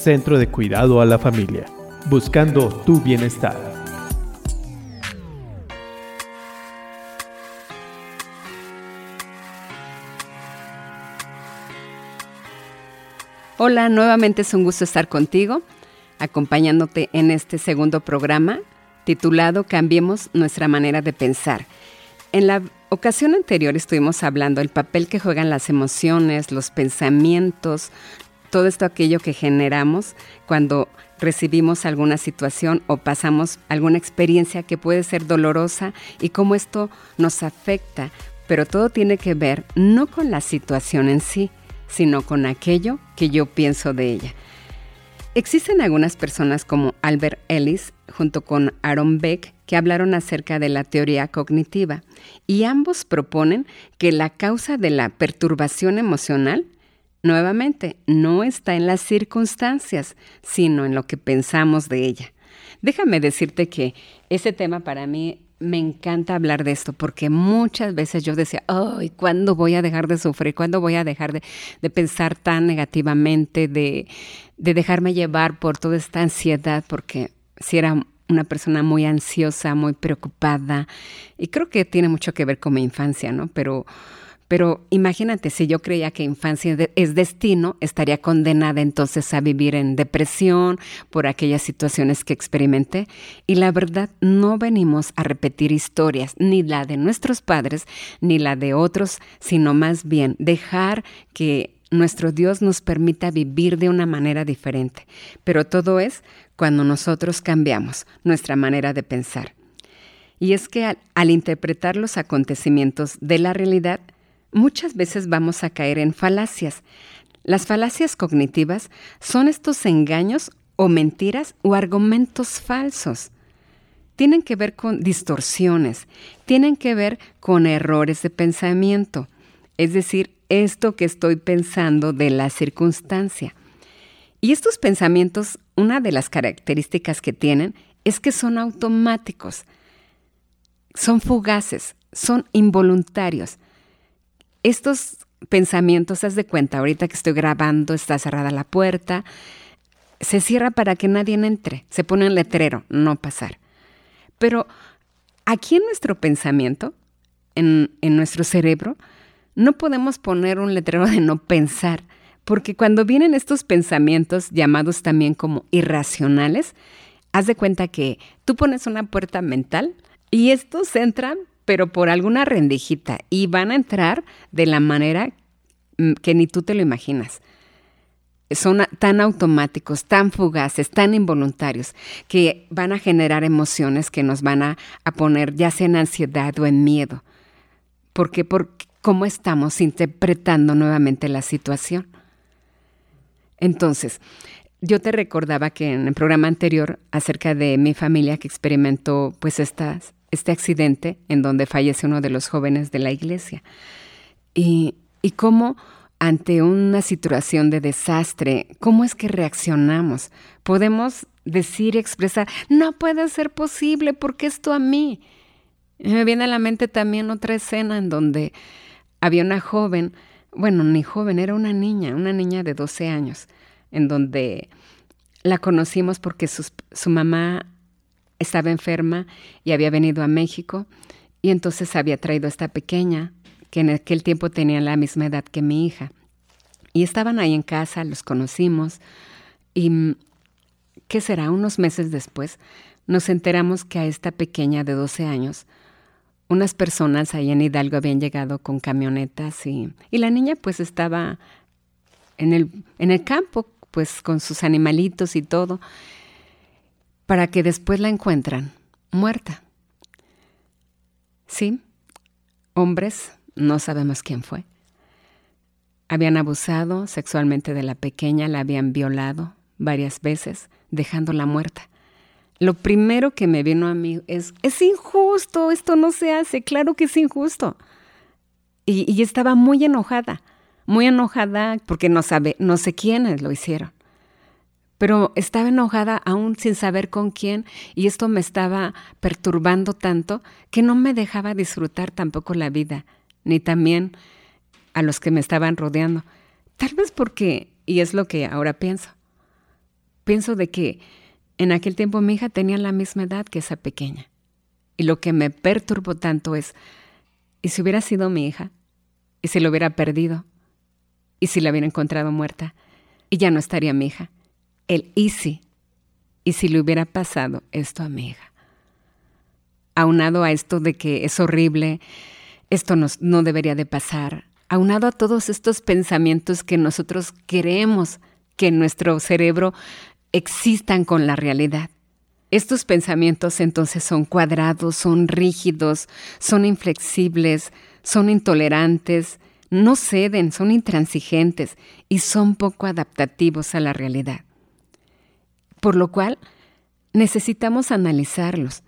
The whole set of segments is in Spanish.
Centro de Cuidado a la Familia, buscando tu bienestar. Hola, nuevamente es un gusto estar contigo, acompañándote en este segundo programa titulado Cambiemos nuestra manera de pensar. En la ocasión anterior estuvimos hablando del papel que juegan las emociones, los pensamientos, todo esto aquello que generamos cuando recibimos alguna situación o pasamos alguna experiencia que puede ser dolorosa y cómo esto nos afecta, pero todo tiene que ver no con la situación en sí, sino con aquello que yo pienso de ella. Existen algunas personas como Albert Ellis junto con Aaron Beck que hablaron acerca de la teoría cognitiva y ambos proponen que la causa de la perturbación emocional nuevamente no está en las circunstancias, sino en lo que pensamos de ella. Déjame decirte que ese tema para mí me encanta hablar de esto porque muchas veces yo decía, ay, ¿cuándo voy a dejar de sufrir? ¿Cuándo voy a dejar de, pensar tan negativamente, de, de, dejarme llevar por toda esta ansiedad? Porque si era una persona muy ansiosa, muy preocupada, y creo que tiene mucho que ver con mi infancia, ¿no? Pero, pero imagínate, si yo creía que infancia es destino, estaría condenada entonces a vivir en depresión por aquellas situaciones que experimenté. Y la verdad, no venimos a repetir historias, ni la de nuestros padres, ni la de otros, sino más bien dejar que nuestro Dios nos permita vivir de una manera diferente. Pero todo es cuando nosotros cambiamos nuestra manera de pensar. Y es que al, interpretar los acontecimientos de la realidad, muchas veces vamos a caer en falacias. Las falacias cognitivas son estos engaños o mentiras o argumentos falsos. Tienen que ver con distorsiones, tienen que ver con errores de pensamiento, es decir, esto que estoy pensando de la circunstancia. Y estos pensamientos, una de las características que tienen es que son automáticos, son fugaces, son involuntarios. Estos pensamientos, haz de cuenta, ahorita que estoy grabando, está cerrada la puerta, se cierra para que nadie entre, se pone un letrero, no pasar. Pero aquí en nuestro pensamiento, en, en nuestro cerebro, no podemos poner un letrero de no pensar, porque cuando vienen estos pensamientos llamados también como irracionales, haz de cuenta que tú pones una puerta mental y estos entran, pero por alguna rendijita, y van a entrar de la manera mm, que ni tú te lo imaginas. Son tan automáticos, tan fugaces, tan involuntarios, que van a generar emociones que nos van a, poner ya sea en ansiedad o en miedo. ¿Por qué? Porque cómo estamos interpretando nuevamente la situación. Entonces, yo te recordaba que en el programa anterior acerca de mi familia que experimentó pues este accidente en donde fallece uno de los jóvenes de la iglesia. Y, y cómo ante una situación de desastre, ¿cómo es que reaccionamos? Podemos decir, expresar, no puede ser posible porque esto a mí. Me viene a la mente también otra escena en donde había una joven, bueno, ni joven, era una niña, una niña de 12 años, en donde la conocimos porque su, mamá estaba enferma y había venido a México y entonces había traído a esta pequeña, que en aquel tiempo tenía la misma edad que mi hija. Y estaban ahí en casa, los conocimos y, ¿qué será? Unos meses después, nos enteramos que a esta pequeña de 12 años unas personas ahí en Hidalgo habían llegado con camionetas y, y la niña pues estaba en el, en el campo, pues con sus animalitos y todo, para que después la encuentran muerta. Sí, hombres, no sabemos quién fue. Habían abusado sexualmente de la pequeña, la habían violado varias veces, dejándola muerta lo primero que me vino a mí es, es injusto, esto no se hace, claro que es injusto. Y, estaba muy enojada, muy enojada porque no sabe, no sé quiénes lo hicieron. Pero estaba enojada aún sin saber con quién y esto me estaba perturbando tanto que no me dejaba disfrutar tampoco la vida, ni también a los que me estaban rodeando. Tal vez porque, y es lo que ahora pienso, pienso de que en aquel tiempo mi hija tenía la misma edad que esa pequeña. Y lo que me perturbó tanto es, ¿y si hubiera sido mi hija? ¿Y si lo hubiera perdido? ¿Y si la hubiera encontrado muerta? Y ya no estaría mi hija. El y si. ¿Y si le hubiera pasado esto a mi hija? Aunado a esto de que es horrible, esto no debería de pasar, aunado a todos estos pensamientos que nosotros queremos que en nuestro cerebro existan con la realidad. Estos pensamientos entonces son cuadrados, son rígidos, son inflexibles, son intolerantes, no ceden, son intransigentes y son poco adaptativos a la realidad. Por lo cual, necesitamos analizarlos.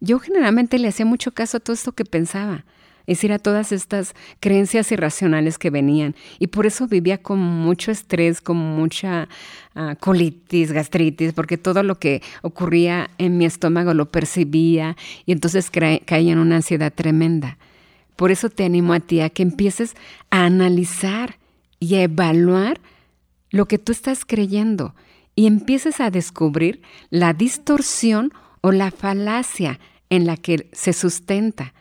Yo generalmente le hacía mucho caso a todo esto que pensaba es decir, a todas estas creencias irracionales que venían. Y por eso vivía con mucho estrés, con mucha ah, colitis, gastritis, porque todo lo que ocurría en mi estómago lo percibía y entonces caía en una ansiedad tremenda. Por eso te animo a ti a que empieces a analizar y a evaluar lo que tú estás creyendo y empieces a descubrir la distorsión o la falacia en la que se sustenta.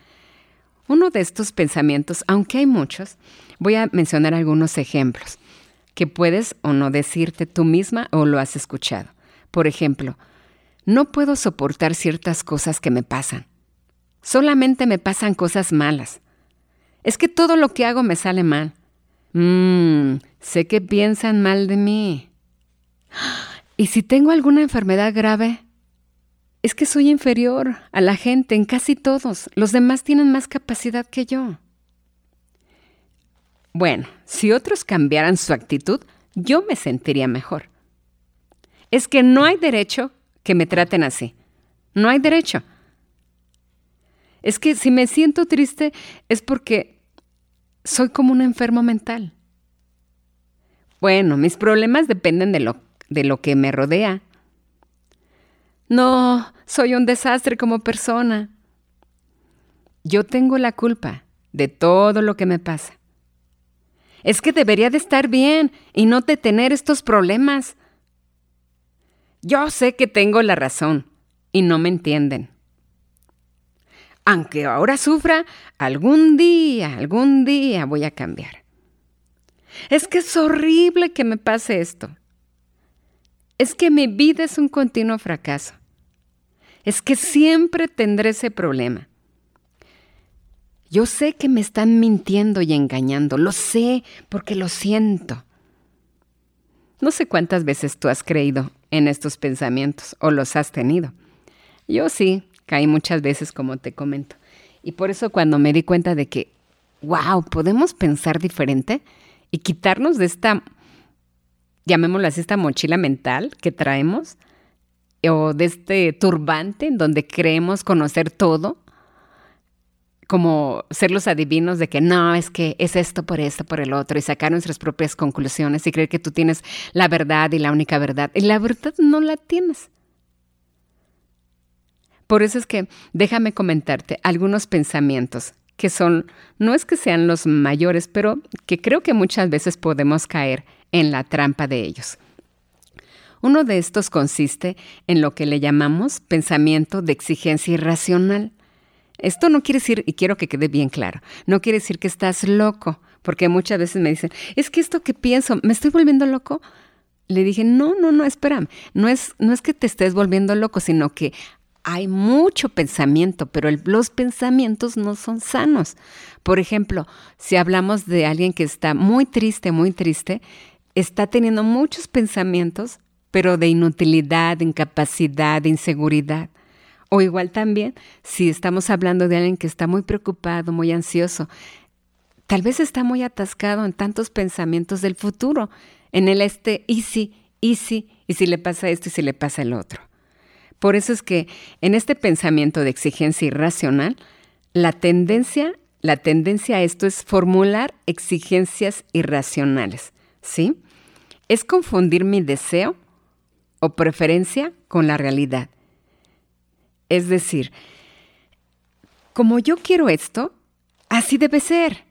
Uno de estos pensamientos, aunque hay muchos, voy a mencionar algunos ejemplos que puedes o no decirte tú misma o lo has escuchado. Por ejemplo, no puedo soportar ciertas cosas que me pasan. Solamente me pasan cosas malas. Es que todo lo que hago me sale mal. Mmm, sé que piensan mal de mí. ¿Y si tengo alguna enfermedad grave? es que soy inferior a la gente en casi todos. Los demás tienen más capacidad que yo. Bueno, si otros cambiaran su actitud, yo me sentiría mejor. Es que no hay derecho que me traten así. No hay derecho. Es que si me siento triste es porque soy como un enfermo mental. Bueno, mis problemas dependen de lo, de lo que me rodea. No, soy un desastre como persona. Yo tengo la culpa de todo lo que me pasa. Es que debería de estar bien y no de tener estos problemas. Yo sé que tengo la razón y no me entienden. Aunque ahora sufra, algún día, algún día voy a cambiar. Es que es horrible que me pase esto. Es que mi vida es un continuo fracaso es que siempre tendré ese problema. Yo sé que me están mintiendo y engañando, lo sé porque lo siento. No sé cuántas veces tú has creído en estos pensamientos o los has tenido. Yo sí, caí muchas veces como te comento. Y por eso cuando me di cuenta de que, wow, podemos pensar diferente y quitarnos de esta, llamémosla así, esta mochila mental que traemos, o de este turbante en donde creemos conocer todo, como ser los adivinos de que no, es que es esto por esto, por el otro, y sacar nuestras propias conclusiones y creer que tú tienes la verdad y la única verdad. Y la verdad no la tienes. Por eso es que déjame comentarte algunos pensamientos que son, no es que sean los mayores, pero que creo que muchas veces podemos caer en la trampa de ellos. Uno de estos consiste en lo que le llamamos pensamiento de exigencia irracional. Esto no quiere decir, y quiero que quede bien claro, no quiere decir que estás loco, porque muchas veces me dicen, es que esto que pienso, ¿me estoy volviendo loco? Le dije, no, no, no, espérame, no es, no es que te estés volviendo loco, sino que hay mucho pensamiento, pero los pensamientos no son sanos. Por ejemplo, si hablamos de alguien que está muy triste, muy triste, está teniendo muchos pensamientos pero de inutilidad, incapacidad, inseguridad. O igual también, si estamos hablando de alguien que está muy preocupado, muy ansioso, tal vez está muy atascado en tantos pensamientos del futuro, en el este, y si, y si, y si le pasa esto y si le pasa el otro. Por eso es que en este pensamiento de exigencia irracional, la tendencia, la tendencia a esto es formular exigencias irracionales, ¿sí? Es confundir mi deseo o preferencia con la realidad. Es decir, como yo quiero esto, así debe ser.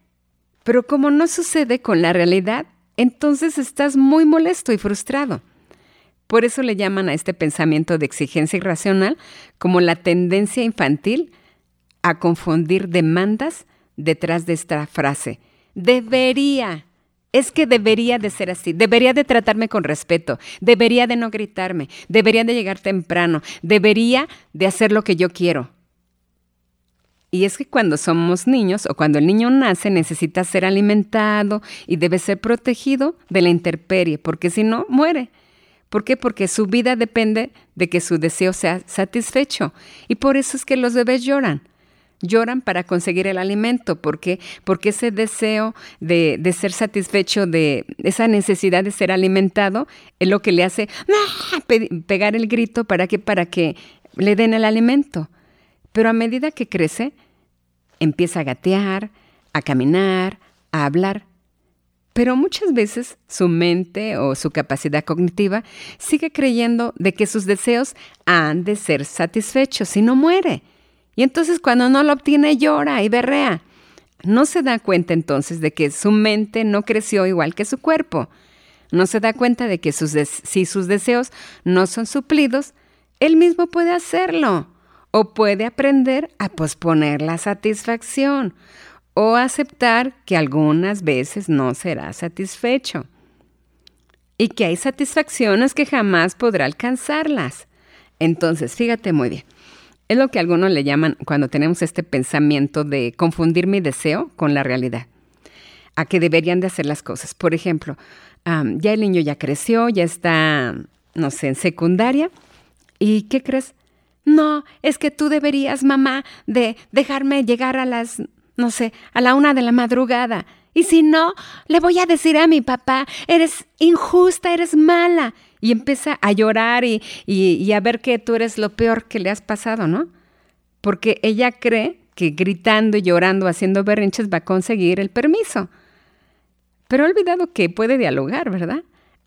Pero como no sucede con la realidad, entonces estás muy molesto y frustrado. Por eso le llaman a este pensamiento de exigencia irracional como la tendencia infantil a confundir demandas detrás de esta frase. Debería. Es que debería de ser así, debería de tratarme con respeto, debería de no gritarme, debería de llegar temprano, debería de hacer lo que yo quiero. Y es que cuando somos niños o cuando el niño nace necesita ser alimentado y debe ser protegido de la intemperie, porque si no, muere. ¿Por qué? Porque su vida depende de que su deseo sea satisfecho. Y por eso es que los bebés lloran. Lloran para conseguir el alimento. ¿Por qué? Porque ese deseo de, de ser satisfecho, de esa necesidad de ser alimentado, es lo que le hace ¡ah! pegar el grito para que, para que le den el alimento. Pero a medida que crece, empieza a gatear, a caminar, a hablar. Pero muchas veces su mente o su capacidad cognitiva sigue creyendo de que sus deseos han de ser satisfechos y no muere. Y entonces cuando no lo obtiene llora y berrea. No se da cuenta entonces de que su mente no creció igual que su cuerpo. No se da cuenta de que si sus deseos no son suplidos, él mismo puede hacerlo o puede aprender a posponer la satisfacción o aceptar que algunas veces no será satisfecho y que hay satisfacciones que jamás podrá alcanzarlas. Entonces, fíjate muy bien. Es lo que algunos le llaman cuando tenemos este pensamiento de confundir mi deseo con la realidad, a que deberían de hacer las cosas. Por ejemplo, ya el niño ya creció, ya está, no sé, en secundaria, ¿y qué crees? No, es que tú deberías, mamá, de dejarme llegar a las, no sé, a la una de la madrugada. Y si no, le voy a decir a mi papá, eres injusta, eres mala. Y empieza a llorar y, y, a ver que tú eres lo peor que le has pasado, ¿no? Porque ella cree que gritando llorando, haciendo berrinches, va a conseguir el permiso. Pero ha olvidado que puede dialogar, ¿verdad?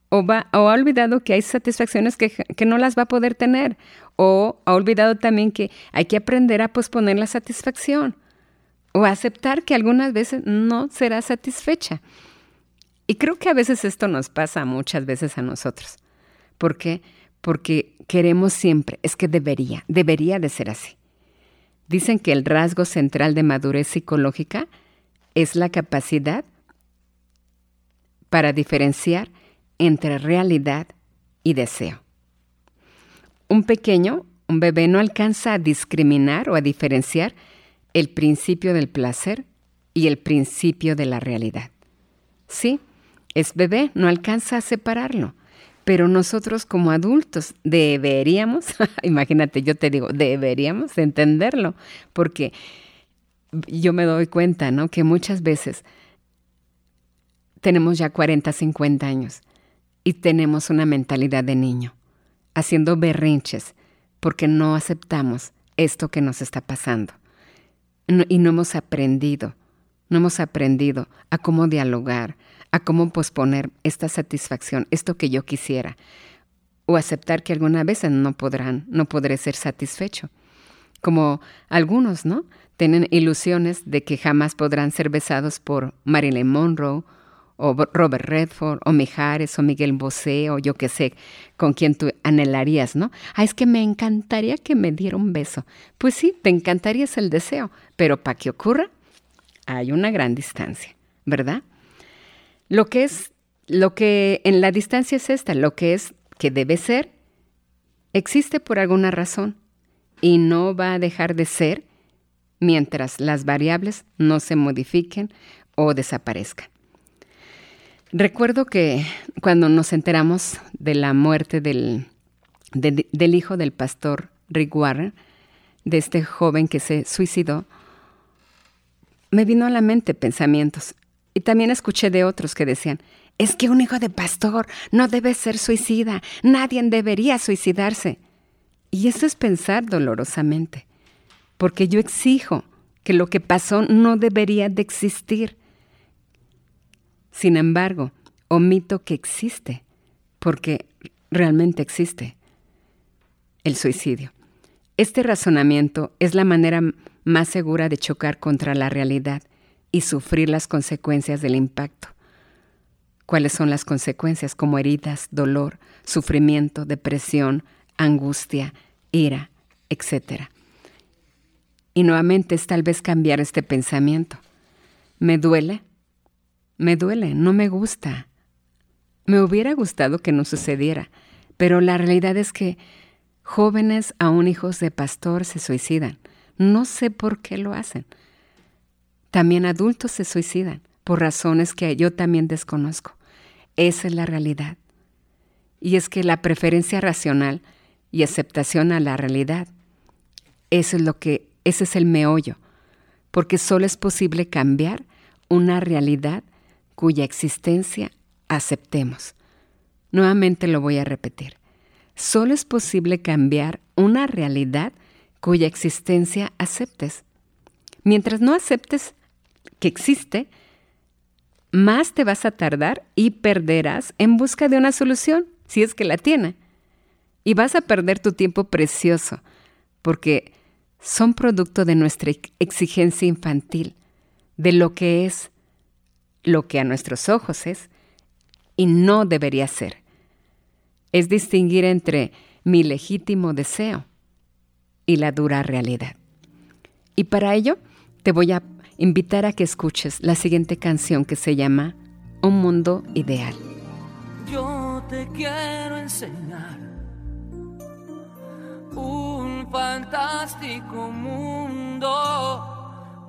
O, va, o ha olvidado que hay satisfacciones que, que no las va a poder tener o ha olvidado también que hay que aprender a posponer la satisfacción o aceptar que algunas veces no será satisfecha. Y creo que a veces esto nos pasa muchas veces a nosotros. ¿Por qué? Porque queremos siempre, es que debería, debería de ser así. Dicen que el rasgo central de madurez psicológica es la capacidad para diferenciar entre realidad y deseo. Un pequeño, un bebé no alcanza a discriminar o a diferenciar el principio del placer y el principio de la realidad. Sí, es bebé, no alcanza a separarlo, pero nosotros como adultos deberíamos, imagínate, yo te digo, deberíamos entenderlo, porque yo me doy cuenta, ¿no? Que muchas veces tenemos ya 40, 50 años y tenemos una mentalidad de niño haciendo berrinches porque no aceptamos esto que nos está pasando. y no hemos aprendido, no hemos aprendido a cómo dialogar, a cómo posponer esta satisfacción, esto que yo quisiera, o aceptar que alguna vez no podrán, no podré ser satisfecho. Como algunos, ¿no? Tienen ilusiones de que jamás podrán ser besados por Marilyn Monroe o Robert Redford, o Mijares, o Miguel Bosé, o yo qué sé, con quien tú anhelarías, ¿no? Ah, es que me encantaría que me diera un beso. Pues sí, te encantaría es el deseo, pero para que ocurra, hay una gran distancia, ¿verdad? Lo que es, lo que en la distancia es esta, lo que es que debe ser, existe por alguna razón y no va a dejar de ser mientras las variables no se modifiquen o desaparezcan. Recuerdo que cuando nos enteramos de la muerte del, del hijo del pastor Rick Warren, de este joven que se suicidó, me vino a la mente pensamientos. Y también escuché de otros que decían, es que un hijo de pastor no debe ser suicida, nadie debería suicidarse. Y eso es pensar dolorosamente, porque yo exijo que lo que pasó no debería de existir sin embargo, omito que existe, porque realmente existe el suicidio. Este razonamiento es la manera más segura de chocar contra la realidad y sufrir las consecuencias del impacto. cuáles son las consecuencias como heridas, dolor, sufrimiento, depresión, angustia, ira, etc. Y nuevamente es tal vez cambiar este pensamiento. ¿Me duele? Me duele, no me gusta. Me hubiera gustado que no sucediera, pero la realidad es que jóvenes, aún hijos de pastor, se suicidan. No sé por qué lo hacen. También adultos se suicidan por razones que yo también desconozco. Esa es la realidad. Y es que la preferencia racional y aceptación a la realidad, eso es lo que, ese es el meollo, porque solo es posible cambiar una realidad cuya existencia aceptemos. Nuevamente lo voy a repetir. Solo es posible cambiar una realidad cuya existencia aceptes. Mientras no aceptes que existe, más te vas a tardar y perderás en busca de una solución, si es que la tiene. Y vas a perder tu tiempo precioso, porque son producto de nuestra exigencia infantil, de lo que es, lo que a nuestros ojos es, y no debería ser. Es distinguir entre mi legítimo deseo y la dura realidad. Y para ello te voy a invitar a que escuches la siguiente canción que se llama Un mundo ideal. Yo te quiero enseñar un fantástico mundo.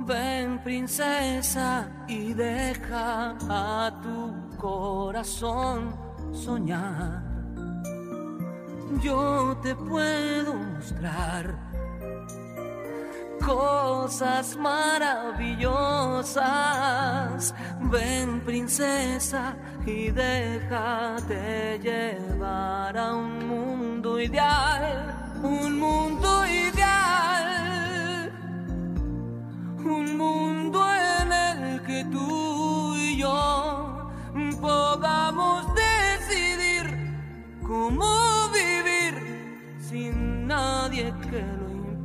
Ven princesa y deja a tu corazón soñar. Yo te puedo mostrar cosas maravillosas. Ven princesa y déjate llevar a un mundo ideal, un mundo ideal, un mundo en el que tú y yo podamos decidir cómo vivir sin nadie que lo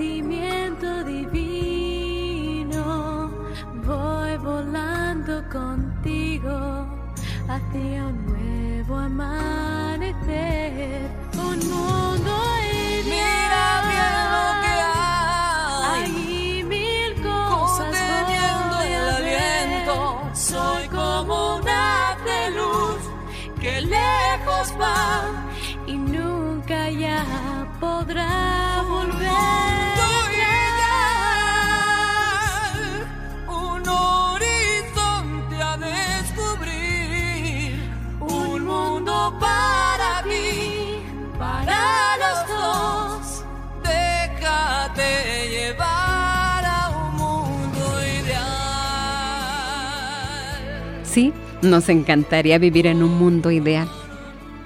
里面 Sí nos encantaría vivir en un mundo ideal,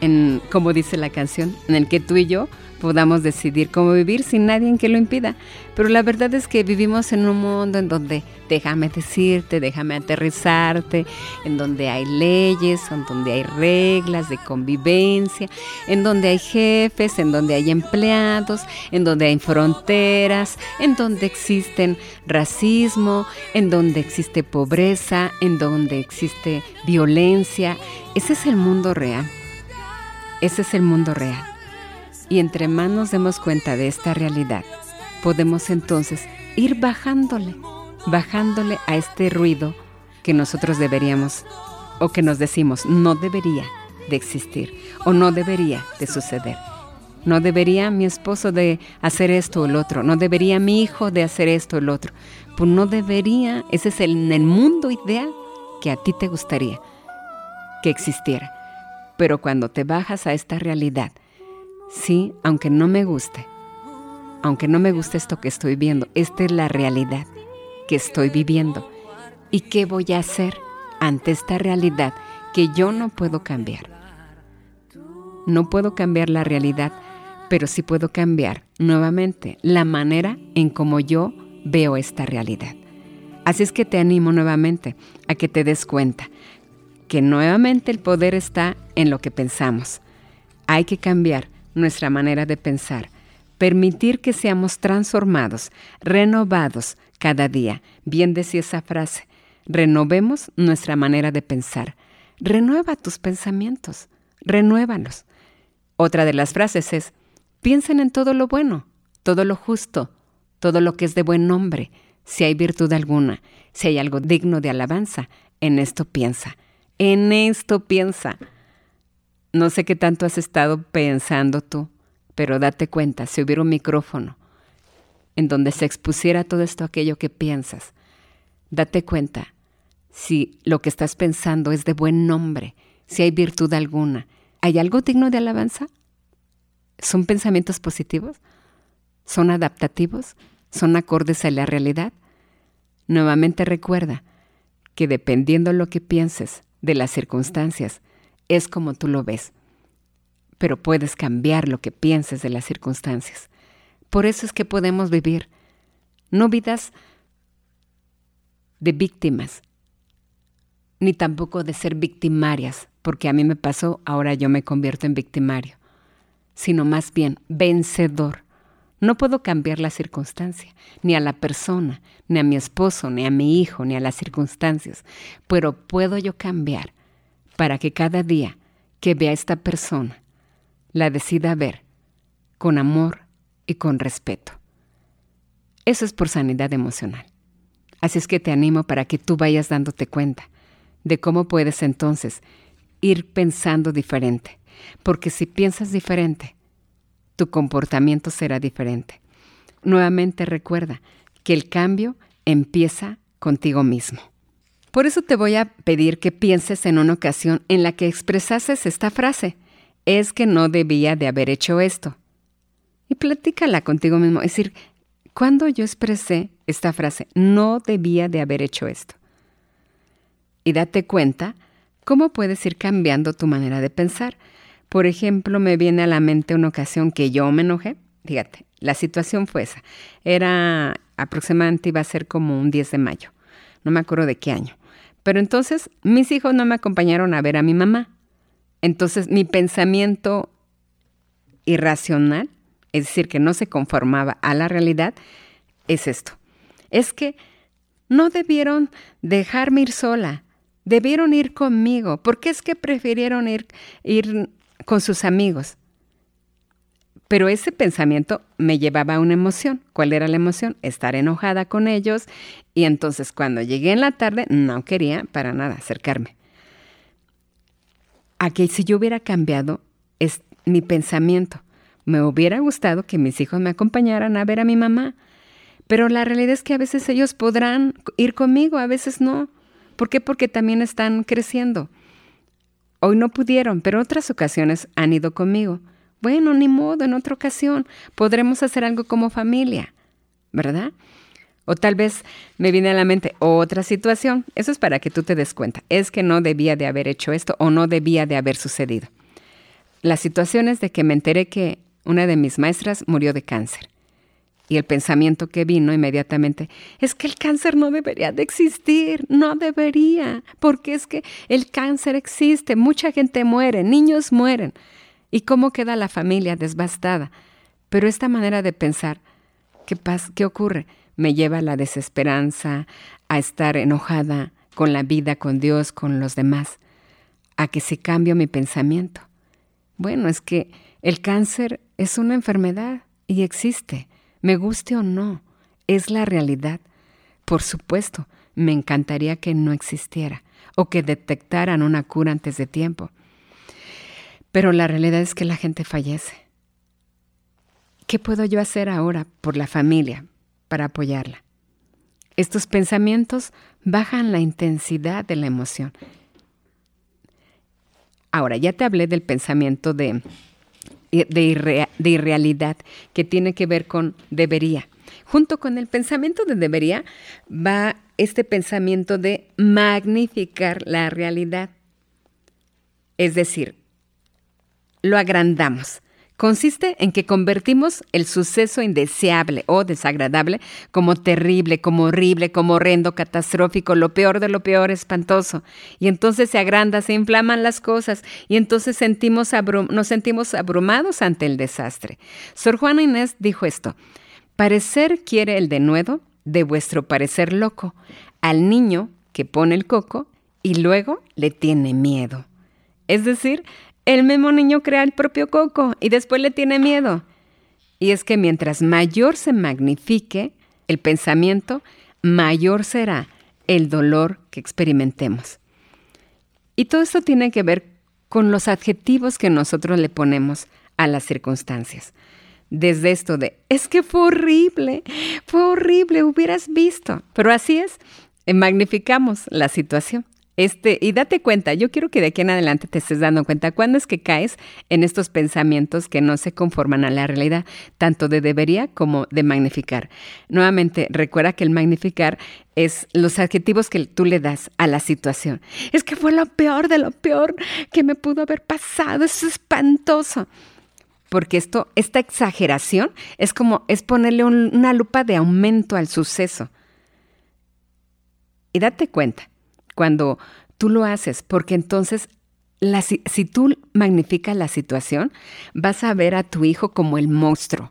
en, como dice la canción, en el que tú y yo podamos decidir cómo vivir sin nadie que lo impida. Pero la verdad es que vivimos en un mundo en donde, déjame decirte, déjame aterrizarte, en donde hay leyes, en donde hay reglas de convivencia, en donde hay jefes, en donde hay empleados, en donde hay fronteras, en donde existen racismo, en donde existe pobreza, en donde existe violencia. Ese es el mundo real. Ese es el mundo real. Y entre más nos demos cuenta de esta realidad, podemos entonces ir bajándole, bajándole a este ruido que nosotros deberíamos o que nos decimos no debería de existir o no debería de suceder. No debería mi esposo de hacer esto o el otro, no debería mi hijo de hacer esto o el otro. Pues no debería, ese es el, el mundo ideal que a ti te gustaría que existiera. Pero cuando te bajas a esta realidad Sí, aunque no me guste, aunque no me guste esto que estoy viendo, esta es la realidad que estoy viviendo. ¿Y qué voy a hacer ante esta realidad que yo no puedo cambiar. No puedo cambiar la realidad, pero sí puedo cambiar nuevamente la manera en cómo yo veo esta realidad. Así es que te animo nuevamente a que te des cuenta que nuevamente el poder está en lo que pensamos. Hay que cambiar nuestra manera de pensar, permitir que seamos transformados, renovados cada día. Bien decía esa frase, renovemos nuestra manera de pensar. Renueva tus pensamientos, renuévalos. Otra de las frases es, piensen en todo lo bueno, todo lo justo, todo lo que es de buen nombre, si hay virtud alguna, si hay algo digno de alabanza, en esto piensa, en esto piensa. No sé qué tanto has estado pensando tú, pero date cuenta, si hubiera un micrófono en donde se expusiera todo esto aquello que piensas, date cuenta si lo que estás pensando es de buen nombre, si hay virtud alguna. ¿Hay algo digno de alabanza? ¿Son pensamientos positivos? ¿Son adaptativos? ¿Son acordes a la realidad? Nuevamente recuerda que dependiendo lo que pienses de las circunstancias, es como tú lo ves. Pero puedes cambiar lo que pienses de las circunstancias. Por eso es que podemos vivir no vidas de víctimas, ni tampoco de ser victimarias, porque a mí me pasó, ahora yo me convierto en victimario, sino más bien vencedor. No puedo cambiar la circunstancia, ni a la persona, ni a mi esposo, ni a mi hijo, ni a las circunstancias, pero puedo yo cambiar para que cada día que vea a esta persona la decida ver con amor y con respeto. Eso es por sanidad emocional. Así es que te animo para que tú vayas dándote cuenta de cómo puedes entonces ir pensando diferente. Porque si piensas diferente, tu comportamiento será diferente. Nuevamente recuerda que el cambio empieza contigo mismo. Por eso te voy a pedir que pienses en una ocasión en la que expresases esta frase. Es que no debía de haber hecho esto. Y platícala contigo mismo. Es decir, cuando yo expresé esta frase, no debía de haber hecho esto. Y date cuenta cómo puedes ir cambiando tu manera de pensar. Por ejemplo, me viene a la mente una ocasión que yo me enojé. Fíjate, la situación fue esa. Era aproximadamente, iba a ser como un 10 de mayo. No me acuerdo de qué año. Pero entonces mis hijos no me acompañaron a ver a mi mamá. Entonces mi pensamiento irracional, es decir, que no se conformaba a la realidad, es esto. Es que no debieron dejarme ir sola, debieron ir conmigo. ¿Por qué es que prefirieron ir, ir con sus amigos? Pero ese pensamiento me llevaba a una emoción. ¿Cuál era la emoción? Estar enojada con ellos. Y entonces cuando llegué en la tarde no quería para nada acercarme. A que si yo hubiera cambiado es mi pensamiento. Me hubiera gustado que mis hijos me acompañaran a ver a mi mamá. Pero la realidad es que a veces ellos podrán ir conmigo, a veces no. ¿Por qué? Porque también están creciendo. Hoy no pudieron, pero otras ocasiones han ido conmigo. Bueno, ni modo, en otra ocasión podremos hacer algo como familia, ¿verdad? O tal vez me viene a la mente otra situación. Eso es para que tú te des cuenta. Es que no debía de haber hecho esto o no debía de haber sucedido. La situación es de que me enteré que una de mis maestras murió de cáncer. Y el pensamiento que vino inmediatamente es que el cáncer no debería de existir, no debería, porque es que el cáncer existe, mucha gente muere, niños mueren. ¿Y cómo queda la familia desbastada? Pero esta manera de pensar, ¿qué, pasa? ¿qué ocurre? Me lleva a la desesperanza, a estar enojada con la vida, con Dios, con los demás, a que se cambie mi pensamiento. Bueno, es que el cáncer es una enfermedad y existe, me guste o no, es la realidad. Por supuesto, me encantaría que no existiera o que detectaran una cura antes de tiempo. Pero la realidad es que la gente fallece. ¿Qué puedo yo hacer ahora por la familia para apoyarla? Estos pensamientos bajan la intensidad de la emoción. Ahora, ya te hablé del pensamiento de, de, de irrealidad que tiene que ver con debería. Junto con el pensamiento de debería va este pensamiento de magnificar la realidad. Es decir, lo agrandamos. Consiste en que convertimos el suceso indeseable o desagradable como terrible, como horrible, como horrendo, catastrófico, lo peor de lo peor, espantoso. Y entonces se agranda, se inflaman las cosas y entonces sentimos nos sentimos abrumados ante el desastre. Sor Juana Inés dijo esto, parecer quiere el denuedo de vuestro parecer loco al niño que pone el coco y luego le tiene miedo. Es decir, el mismo niño crea el propio coco y después le tiene miedo. Y es que mientras mayor se magnifique el pensamiento, mayor será el dolor que experimentemos. Y todo esto tiene que ver con los adjetivos que nosotros le ponemos a las circunstancias. Desde esto de, es que fue horrible, fue horrible, hubieras visto. Pero así es, magnificamos la situación. Este, y date cuenta, yo quiero que de aquí en adelante te estés dando cuenta cuándo es que caes en estos pensamientos que no se conforman a la realidad, tanto de debería como de magnificar. Nuevamente, recuerda que el magnificar es los adjetivos que tú le das a la situación. Es que fue lo peor de lo peor que me pudo haber pasado, es espantoso. Porque esto, esta exageración es como, es ponerle una lupa de aumento al suceso. Y date cuenta, cuando tú lo haces, porque entonces si tú magnificas la situación, vas a ver a tu hijo como el monstruo,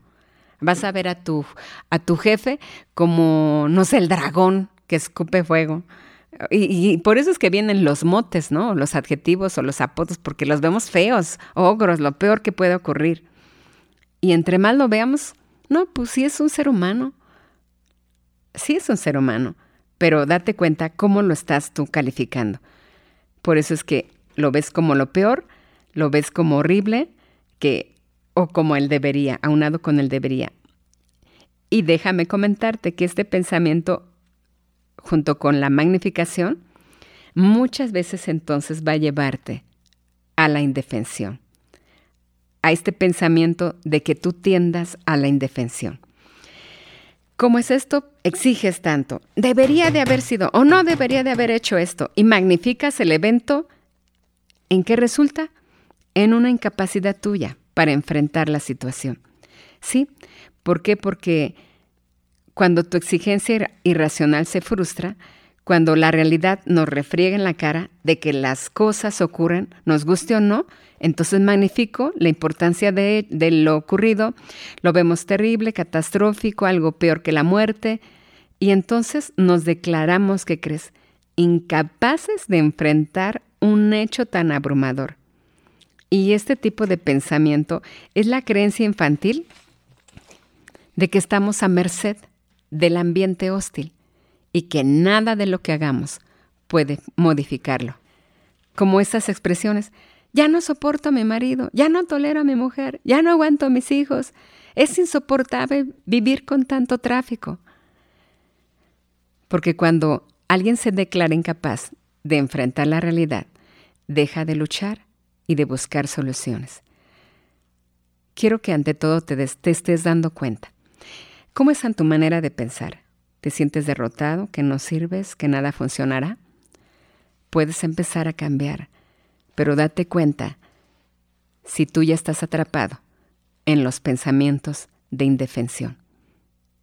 vas a ver a tu, a tu jefe como, no sé, el dragón que escupe fuego. Y, y, por eso es que vienen los motes, ¿no? Los adjetivos o los apodos, porque los vemos feos, ogros, lo peor que puede ocurrir. Y entre más lo veamos, no, pues sí es un ser humano. Sí es un ser humano pero date cuenta cómo lo estás tú calificando. Por eso es que lo ves como lo peor, lo ves como horrible, que o como el debería, aunado con el debería. Y déjame comentarte que este pensamiento, junto con la magnificación, muchas veces entonces va a llevarte a la indefensión, a este pensamiento de que tú tiendas a la indefensión. ¿Cómo es esto? Exiges tanto. Debería de haber sido o no debería de haber hecho esto y magnificas el evento. ¿En qué resulta? En una incapacidad tuya para enfrentar la situación. ¿Sí? ¿Por qué? Porque cuando tu exigencia irracional se frustra, cuando la realidad nos refriega en la cara de que las cosas ocurren, nos guste o no, entonces magnifico la importancia de, lo ocurrido, lo vemos terrible, catastrófico, algo peor que la muerte, y entonces nos declaramos, ¿qué crees? Incapaces de enfrentar un hecho tan abrumador. Y este tipo de pensamiento es la creencia infantil de que estamos a merced del ambiente hostil y que nada de lo que hagamos puede modificarlo. Como estas expresiones, ya no soporto a mi marido, ya no tolero a mi mujer, ya no aguanto a mis hijos. Es insoportable vivir con tanto tráfico. Porque cuando alguien se declara incapaz de enfrentar la realidad, deja de luchar y de buscar soluciones. Quiero que ante todo te, estés dando cuenta. ¿Cómo es tu manera de pensar? ¿Te sientes derrotado, que no sirves, que nada funcionará? Puedes empezar a cambiar pero date cuenta si tú ya estás atrapado en los pensamientos de indefensión.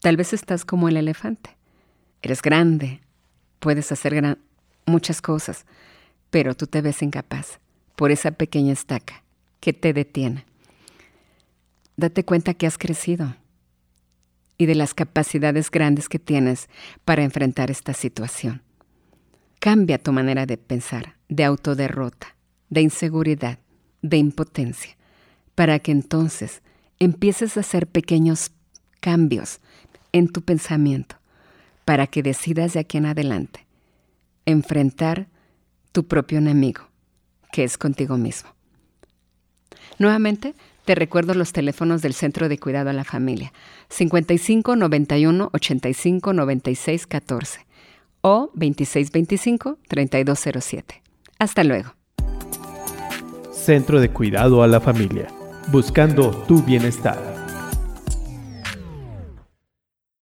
Tal vez estás como el elefante. Eres grande, puedes hacer muchas cosas, pero tú te ves incapaz por esa pequeña estaca que te detiene. Date cuenta que has crecido y de las capacidades grandes que tienes para enfrentar esta situación. Cambia tu manera de pensar, de autoderrota de inseguridad, de impotencia, para que entonces empieces a hacer pequeños cambios en tu pensamiento, para que decidas de aquí en adelante enfrentar tu propio enemigo, que es contigo mismo. Nuevamente, te recuerdo los teléfonos del Centro de Cuidado a la Familia, 55 91 85 96 14 o 26 25 3207. Hasta luego. Centro de Cuidado a la Familia, buscando tu bienestar.